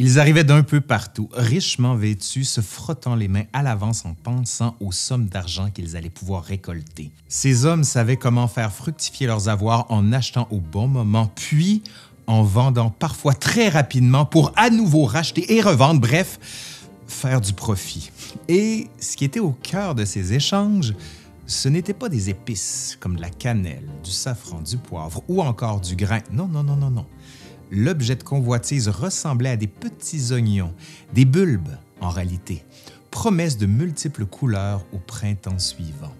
Ils arrivaient d'un peu partout, richement vêtus, se frottant les mains à l'avance en pensant aux sommes d'argent qu'ils allaient pouvoir récolter. Ces hommes savaient comment faire fructifier leurs avoirs en achetant au bon moment, puis en vendant parfois très rapidement pour à nouveau racheter et revendre, bref, faire du profit. Et ce qui était au cœur de ces échanges, ce n'était pas des épices comme de la cannelle, du safran, du poivre ou encore du grain. Non, non, non, non, non l'objet de convoitise ressemblait à des petits oignons, des bulbes en réalité, promesse de multiples couleurs au printemps suivant.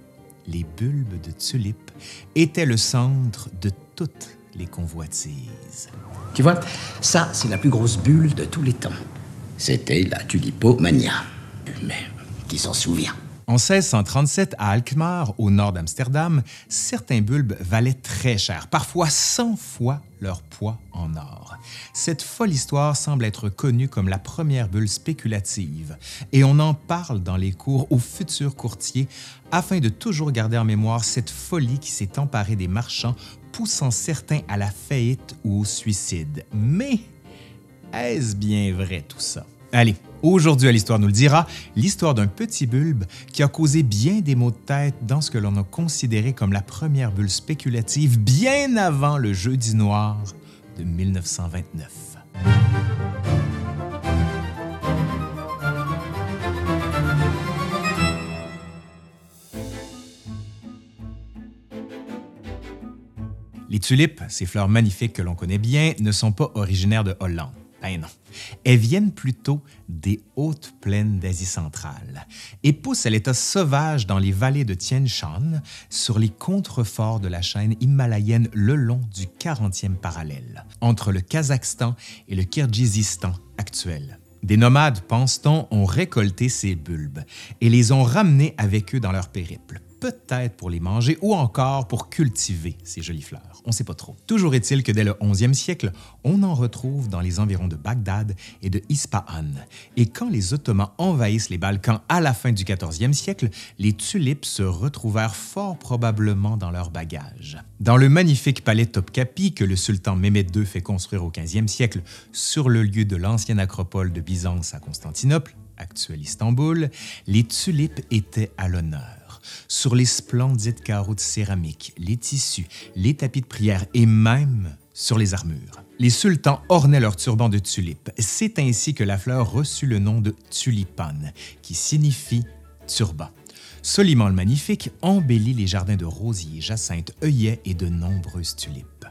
Les bulbes de tulipes étaient le centre de toutes les convoitises. Tu vois, ça, c'est la plus grosse bulle de tous les temps. C'était la tulipomania. Mais qui s'en souvient? En 1637, à Alkmaar, au nord d'Amsterdam, certains bulbes valaient très cher, parfois 100 fois leur poids en or. Cette folle histoire semble être connue comme la première bulle spéculative, et on en parle dans les cours aux futurs courtiers afin de toujours garder en mémoire cette folie qui s'est emparée des marchands, poussant certains à la faillite ou au suicide. Mais est-ce bien vrai tout ça? Allez, Aujourd'hui à l'Histoire nous le dira, l'histoire d'un petit bulbe qui a causé bien des maux de tête dans ce que l'on a considéré comme la première bulle spéculative bien avant le jeudi noir de 1929. Les tulipes, ces fleurs magnifiques que l'on connaît bien, ne sont pas originaires de Hollande. Ben non. Elles viennent plutôt des hautes plaines d'Asie centrale et poussent à l'état sauvage dans les vallées de Tien Shan, sur les contreforts de la chaîne himalayenne le long du 40e parallèle, entre le Kazakhstan et le Kirghizistan actuel. Des nomades, pense-t-on, ont récolté ces bulbes et les ont ramenés avec eux dans leur périple peut-être pour les manger ou encore pour cultiver ces jolies fleurs. On ne sait pas trop. Toujours est-il que dès le 11e siècle, on en retrouve dans les environs de Bagdad et de Ispahan. Et quand les Ottomans envahissent les Balkans à la fin du 14e siècle, les tulipes se retrouvèrent fort probablement dans leurs bagages. Dans le magnifique palais Topkapi que le sultan Mehmed II fait construire au 15e siècle sur le lieu de l'ancienne acropole de Byzance à Constantinople, actuel Istanbul, les tulipes étaient à l'honneur sur les splendides carreaux de céramique, les tissus, les tapis de prière et même sur les armures. Les sultans ornaient leurs turbans de tulipes. C'est ainsi que la fleur reçut le nom de tulipane, qui signifie turban. Soliman le Magnifique embellit les jardins de rosiers, jacinthes, œillets et de nombreuses tulipes.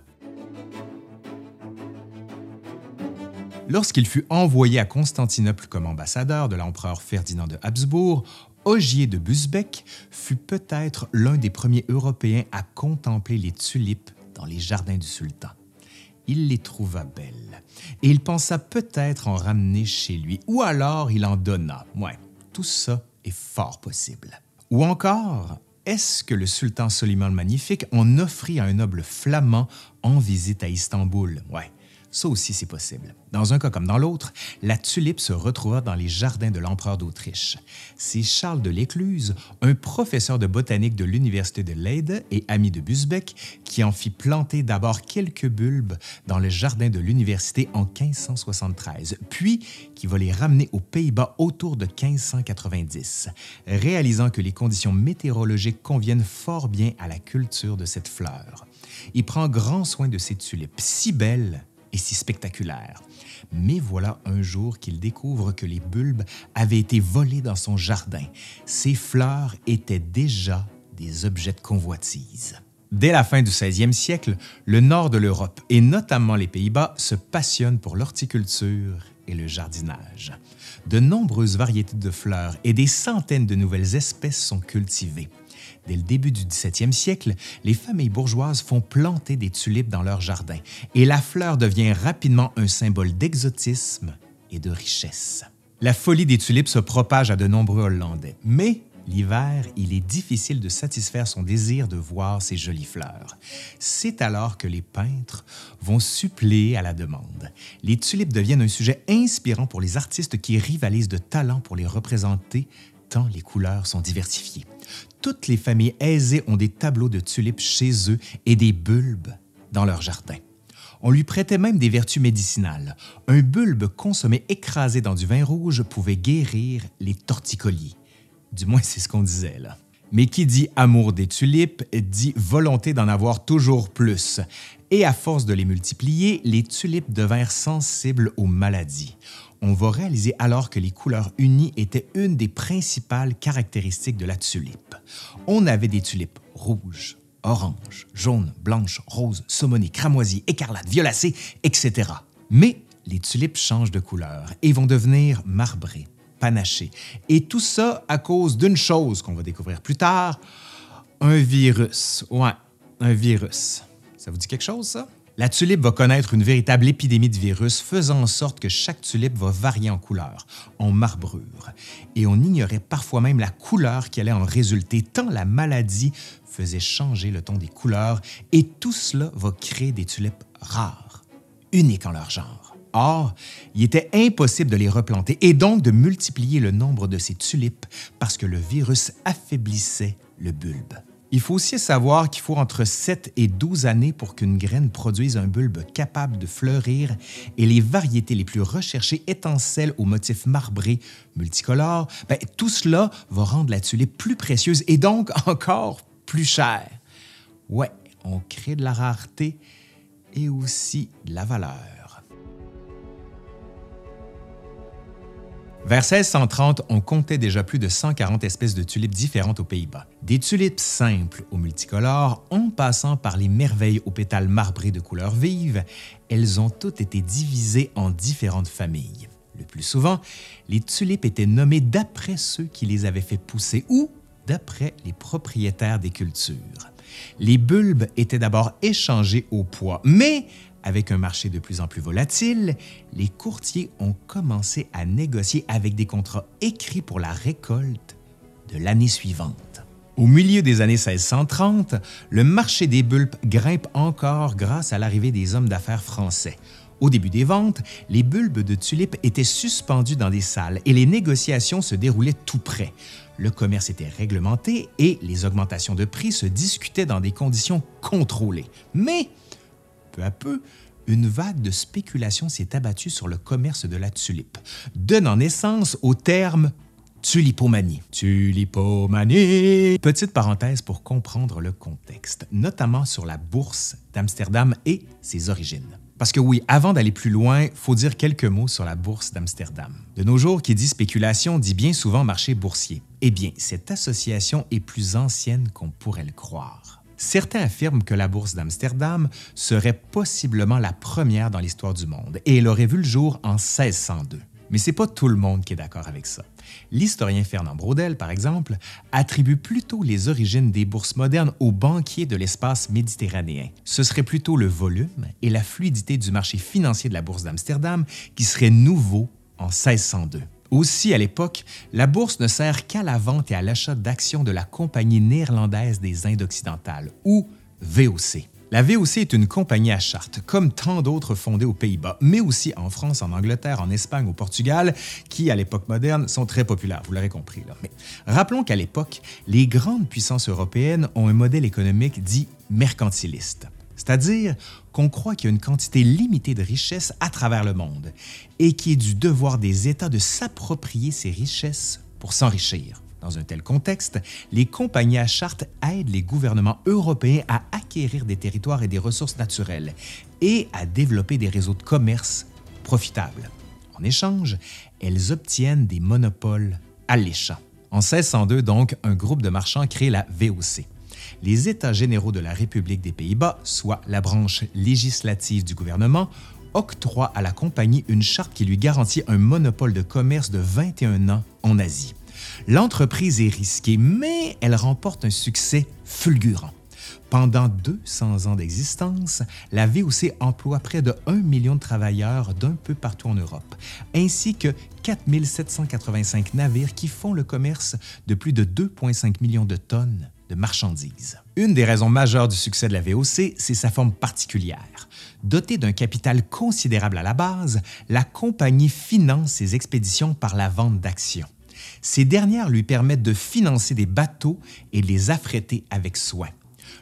Lorsqu'il fut envoyé à Constantinople comme ambassadeur de l'empereur Ferdinand de Habsbourg, Ogier de Busbeck fut peut-être l'un des premiers Européens à contempler les tulipes dans les jardins du sultan. Il les trouva belles et il pensa peut-être en ramener chez lui, ou alors il en donna. Ouais, tout ça est fort possible. Ou encore, est-ce que le sultan Soliman le Magnifique en offrit à un noble flamand en visite à Istanbul? Ça aussi, c'est possible. Dans un cas comme dans l'autre, la tulipe se retrouva dans les jardins de l'empereur d'Autriche. C'est Charles de l'Écluse, un professeur de botanique de l'Université de Leyde et ami de Busbeck, qui en fit planter d'abord quelques bulbes dans le jardin de l'université en 1573, puis qui va les ramener aux Pays-Bas autour de 1590, réalisant que les conditions météorologiques conviennent fort bien à la culture de cette fleur. Il prend grand soin de ces tulipes, si belles et si spectaculaire. Mais voilà un jour qu'il découvre que les bulbes avaient été volés dans son jardin. Ces fleurs étaient déjà des objets de convoitise. Dès la fin du 16e siècle, le nord de l'Europe et notamment les Pays-Bas se passionnent pour l'horticulture et le jardinage. De nombreuses variétés de fleurs et des centaines de nouvelles espèces sont cultivées. Dès le début du 17e siècle, les familles bourgeoises font planter des tulipes dans leurs jardins et la fleur devient rapidement un symbole d'exotisme et de richesse. La folie des tulipes se propage à de nombreux Hollandais, mais l'hiver, il est difficile de satisfaire son désir de voir ces jolies fleurs. C'est alors que les peintres vont suppléer à la demande. Les tulipes deviennent un sujet inspirant pour les artistes qui rivalisent de talent pour les représenter tant les couleurs sont diversifiées. Toutes les familles aisées ont des tableaux de tulipes chez eux et des bulbes dans leur jardin. On lui prêtait même des vertus médicinales. Un bulbe consommé écrasé dans du vin rouge pouvait guérir les torticolis. Du moins, c'est ce qu'on disait. Mais qui dit amour des tulipes dit volonté d'en avoir toujours plus. Et à force de les multiplier, les tulipes devinrent sensibles aux maladies. On va réaliser alors que les couleurs unies étaient une des principales caractéristiques de la tulipe. On avait des tulipes rouges, oranges, jaunes, blanches, roses, saumonées, cramoisies, écarlates, violacées, etc. Mais les tulipes changent de couleur et vont devenir marbrées panaché. Et tout ça à cause d'une chose qu'on va découvrir plus tard, un virus. Ouais, un virus. Ça vous dit quelque chose, ça? La tulipe va connaître une véritable épidémie de virus, faisant en sorte que chaque tulipe va varier en couleur, en marbrure. Et on ignorait parfois même la couleur qui allait en résulter, tant la maladie faisait changer le ton des couleurs, et tout cela va créer des tulipes rares, uniques en leur genre. Or, il était impossible de les replanter et donc de multiplier le nombre de ces tulipes parce que le virus affaiblissait le bulbe. Il faut aussi savoir qu'il faut entre 7 et 12 années pour qu'une graine produise un bulbe capable de fleurir et les variétés les plus recherchées étant celles aux motifs marbrés multicolores, ben, tout cela va rendre la tulipe plus précieuse et donc encore plus chère. Ouais, on crée de la rareté et aussi de la valeur. Vers 1630, on comptait déjà plus de 140 espèces de tulipes différentes aux Pays-Bas. Des tulipes simples aux multicolores, en passant par les merveilles aux pétales marbrés de couleurs vives, elles ont toutes été divisées en différentes familles. Le plus souvent, les tulipes étaient nommées d'après ceux qui les avaient fait pousser ou d'après les propriétaires des cultures. Les bulbes étaient d'abord échangés au poids, mais avec un marché de plus en plus volatile, les courtiers ont commencé à négocier avec des contrats écrits pour la récolte de l'année suivante. Au milieu des années 1630, le marché des bulbes grimpe encore grâce à l'arrivée des hommes d'affaires français. Au début des ventes, les bulbes de tulipes étaient suspendus dans des salles et les négociations se déroulaient tout près. Le commerce était réglementé et les augmentations de prix se discutaient dans des conditions contrôlées. Mais peu à peu, une vague de spéculation s'est abattue sur le commerce de la tulipe, donnant naissance au terme tulipomanie. Tulipomanie. Petite parenthèse pour comprendre le contexte, notamment sur la bourse d'Amsterdam et ses origines. Parce que oui, avant d'aller plus loin, faut dire quelques mots sur la bourse d'Amsterdam. De nos jours, qui dit spéculation dit bien souvent marché boursier. Eh bien, cette association est plus ancienne qu'on pourrait le croire. Certains affirment que la bourse d'Amsterdam serait possiblement la première dans l'histoire du monde et elle aurait vu le jour en 1602. Mais c'est pas tout le monde qui est d'accord avec ça. L'historien Fernand Braudel, par exemple, attribue plutôt les origines des bourses modernes aux banquiers de l'espace méditerranéen. Ce serait plutôt le volume et la fluidité du marché financier de la bourse d'Amsterdam qui seraient nouveaux en 1602. Aussi, à l'époque, la bourse ne sert qu'à la vente et à l'achat d'actions de la Compagnie néerlandaise des Indes occidentales, ou VOC. La VOC est une compagnie à charte, comme tant d'autres fondées aux Pays-Bas, mais aussi en France, en Angleterre, en Espagne, au Portugal, qui, à l'époque moderne, sont très populaires, vous l'aurez compris. Mais rappelons qu'à l'époque, les grandes puissances européennes ont un modèle économique dit mercantiliste. C'est-à-dire qu'on croit qu'il y a une quantité limitée de richesses à travers le monde et qu'il est du devoir des États de s'approprier ces richesses pour s'enrichir. Dans un tel contexte, les compagnies à charte aident les gouvernements européens à acquérir des territoires et des ressources naturelles et à développer des réseaux de commerce profitables. En échange, elles obtiennent des monopoles alléchants. En 1602, donc, un groupe de marchands crée la VOC les États généraux de la République des Pays-Bas, soit la branche législative du gouvernement, octroient à la compagnie une charte qui lui garantit un monopole de commerce de 21 ans en Asie. L'entreprise est risquée, mais elle remporte un succès fulgurant. Pendant 200 ans d'existence, la VOC emploie près de 1 million de travailleurs d'un peu partout en Europe, ainsi que 4 785 navires qui font le commerce de plus de 2,5 millions de tonnes de marchandises. Une des raisons majeures du succès de la VOC, c'est sa forme particulière. Dotée d'un capital considérable à la base, la compagnie finance ses expéditions par la vente d'actions. Ces dernières lui permettent de financer des bateaux et les affréter avec soin.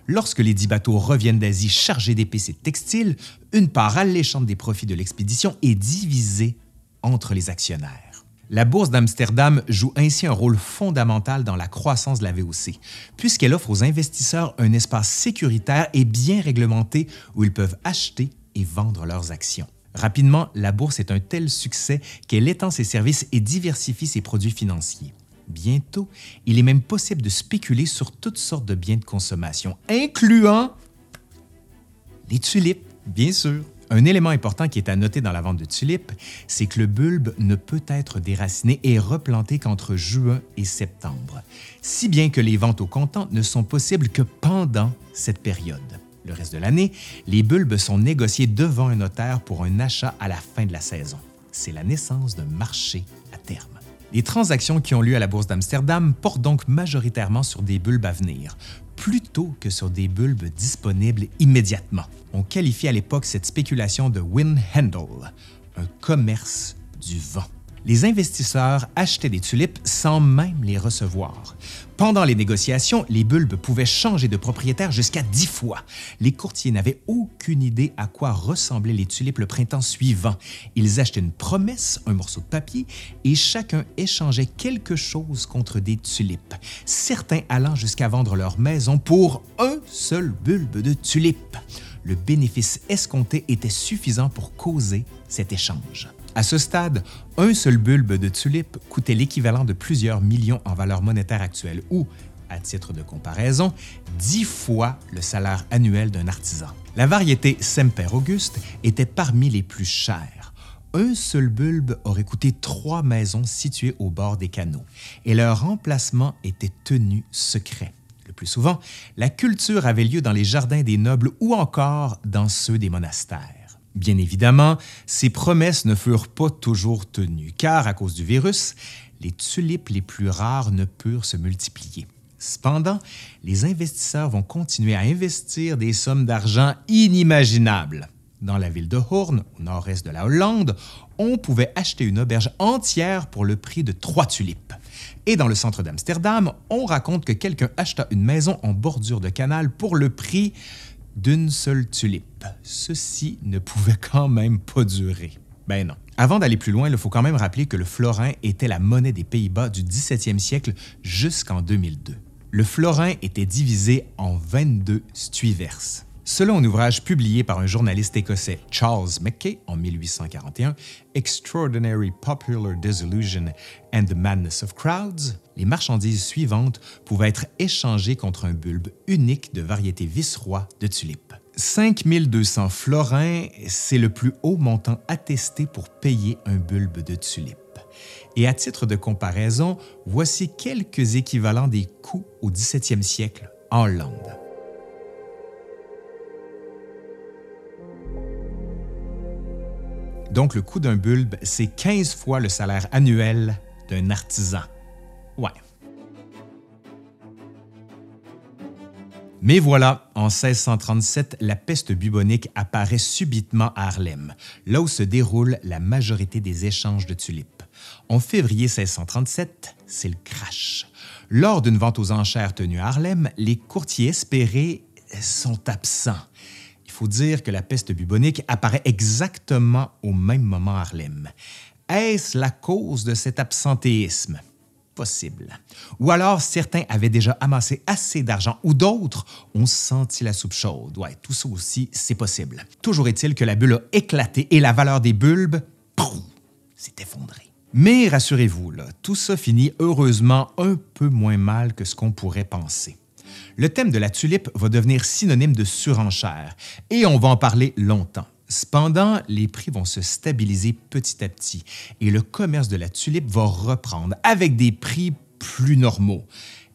Lorsque les dix bateaux reviennent d'Asie chargés d'épices et de textiles, une part alléchante des profits de l'expédition est divisée entre les actionnaires. La bourse d'Amsterdam joue ainsi un rôle fondamental dans la croissance de la VOC, puisqu'elle offre aux investisseurs un espace sécuritaire et bien réglementé où ils peuvent acheter et vendre leurs actions. Rapidement, la bourse est un tel succès qu'elle étend ses services et diversifie ses produits financiers. Bientôt, il est même possible de spéculer sur toutes sortes de biens de consommation, incluant les tulipes, bien sûr. Un élément important qui est à noter dans la vente de tulipes, c'est que le bulbe ne peut être déraciné et replanté qu'entre juin et septembre, si bien que les ventes au comptant ne sont possibles que pendant cette période. Le reste de l'année, les bulbes sont négociés devant un notaire pour un achat à la fin de la saison. C'est la naissance d'un marché à terme. Les transactions qui ont lieu à la Bourse d'Amsterdam portent donc majoritairement sur des bulbes à venir, plutôt que sur des bulbes disponibles immédiatement. On qualifie à l'époque cette spéculation de wind handle, un commerce du vent les investisseurs achetaient des tulipes sans même les recevoir. Pendant les négociations, les bulbes pouvaient changer de propriétaire jusqu'à dix fois. Les courtiers n'avaient aucune idée à quoi ressemblaient les tulipes le printemps suivant. Ils achetaient une promesse, un morceau de papier, et chacun échangeait quelque chose contre des tulipes, certains allant jusqu'à vendre leur maison pour un seul bulbe de tulipes. Le bénéfice escompté était suffisant pour causer cet échange. À ce stade, un seul bulbe de tulipe coûtait l'équivalent de plusieurs millions en valeur monétaire actuelle ou, à titre de comparaison, dix fois le salaire annuel d'un artisan. La variété Semper Auguste était parmi les plus chères. Un seul bulbe aurait coûté trois maisons situées au bord des canaux et leur remplacement était tenu secret. Le plus souvent, la culture avait lieu dans les jardins des nobles ou encore dans ceux des monastères. Bien évidemment, ces promesses ne furent pas toujours tenues, car à cause du virus, les tulipes les plus rares ne purent se multiplier. Cependant, les investisseurs vont continuer à investir des sommes d'argent inimaginables. Dans la ville de Hoorn, au nord-est de la Hollande, on pouvait acheter une auberge entière pour le prix de trois tulipes. Et dans le centre d'Amsterdam, on raconte que quelqu'un acheta une maison en bordure de canal pour le prix d'une seule tulipe. Ceci ne pouvait quand même pas durer. Ben non. Avant d'aller plus loin, il faut quand même rappeler que le florin était la monnaie des Pays-Bas du 17e siècle jusqu'en 2002. Le florin était divisé en 22 stuivers. Selon un ouvrage publié par un journaliste écossais, Charles Mackay, en 1841, Extraordinary Popular Disillusion and the Madness of Crowds, les marchandises suivantes pouvaient être échangées contre un bulbe unique de variété vice-roi de tulipes. 5200 florins, c'est le plus haut montant attesté pour payer un bulbe de tulipe. Et à titre de comparaison, voici quelques équivalents des coûts au 17e siècle en Hollande. Donc, le coût d'un bulbe, c'est 15 fois le salaire annuel d'un artisan. Ouais. Mais voilà, en 1637, la peste bubonique apparaît subitement à Harlem, là où se déroule la majorité des échanges de tulipes. En février 1637, c'est le crash. Lors d'une vente aux enchères tenue à Harlem, les courtiers espérés sont absents faut dire que la peste bubonique apparaît exactement au même moment à Harlem. Est-ce la cause de cet absentéisme? Possible. Ou alors certains avaient déjà amassé assez d'argent ou d'autres ont senti la soupe chaude. Ouais, tout ça aussi, c'est possible. Toujours est-il que la bulle a éclaté et la valeur des bulbes, s'est effondrée. Mais rassurez-vous, tout ça finit heureusement un peu moins mal que ce qu'on pourrait penser le thème de la tulipe va devenir synonyme de surenchère et on va en parler longtemps. Cependant, les prix vont se stabiliser petit à petit et le commerce de la tulipe va reprendre avec des prix plus normaux.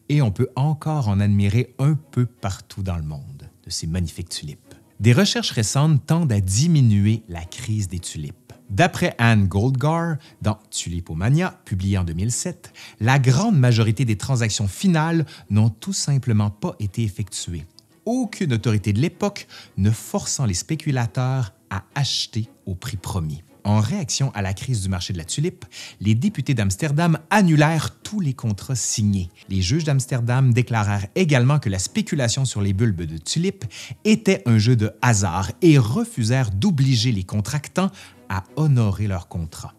Et on peut encore en admirer un peu partout dans le monde de ces magnifiques tulipes. Des recherches récentes tendent à diminuer la crise des tulipes. D'après Anne Goldgar, dans Tulipomania, publié en 2007, la grande majorité des transactions finales n'ont tout simplement pas été effectuées. Aucune autorité de l'époque ne forçant les spéculateurs à acheter au prix promis. En réaction à la crise du marché de la tulipe, les députés d'Amsterdam annulèrent tous les contrats signés. Les juges d'Amsterdam déclarèrent également que la spéculation sur les bulbes de tulipes était un jeu de hasard et refusèrent d'obliger les contractants à honorer leurs contrats.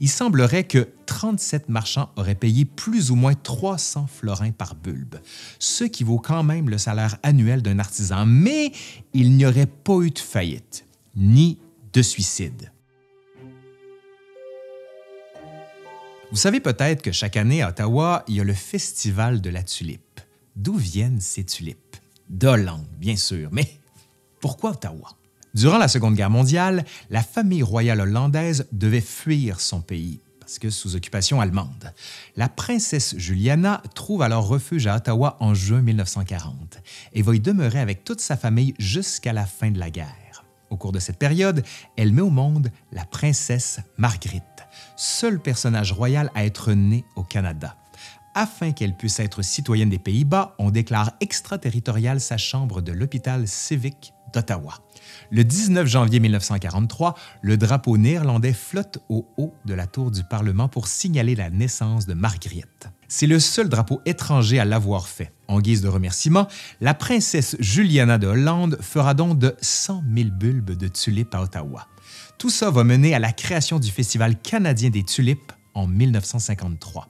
Il semblerait que 37 marchands auraient payé plus ou moins 300 florins par bulbe, ce qui vaut quand même le salaire annuel d'un artisan, mais il n'y aurait pas eu de faillite, ni de suicide. Vous savez peut-être que chaque année à Ottawa, il y a le Festival de la tulipe. D'où viennent ces tulipes? D'Hollande, bien sûr, mais pourquoi Ottawa? Durant la Seconde Guerre mondiale, la famille royale hollandaise devait fuir son pays parce que sous occupation allemande. La princesse Juliana trouve alors refuge à Ottawa en juin 1940 et va y demeurer avec toute sa famille jusqu'à la fin de la guerre. Au cours de cette période, elle met au monde la princesse Marguerite, seul personnage royal à être né au Canada. Afin qu'elle puisse être citoyenne des Pays-Bas, on déclare extraterritoriale sa chambre de l'hôpital civique d'Ottawa. Le 19 janvier 1943, le drapeau néerlandais flotte au haut de la tour du Parlement pour signaler la naissance de Marguerite. C'est le seul drapeau étranger à l'avoir fait. En guise de remerciement, la princesse Juliana de Hollande fera don de 100 000 bulbes de tulipes à Ottawa. Tout ça va mener à la création du Festival canadien des tulipes en 1953.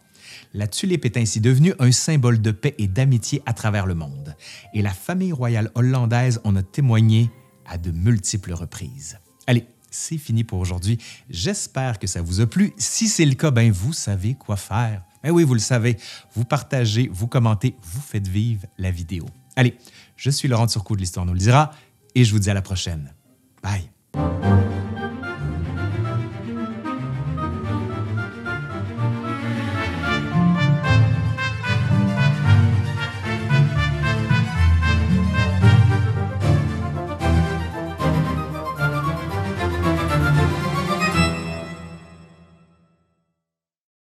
La tulipe est ainsi devenue un symbole de paix et d'amitié à travers le monde. Et la famille royale hollandaise en a témoigné à de multiples reprises. Allez, c'est fini pour aujourd'hui. J'espère que ça vous a plu. Si c'est le cas, ben vous savez quoi faire. Ben oui, vous le savez. Vous partagez, vous commentez, vous faites vivre la vidéo. Allez, je suis Laurent Turcot de l'Histoire nous le dira et je vous dis à la prochaine. Bye.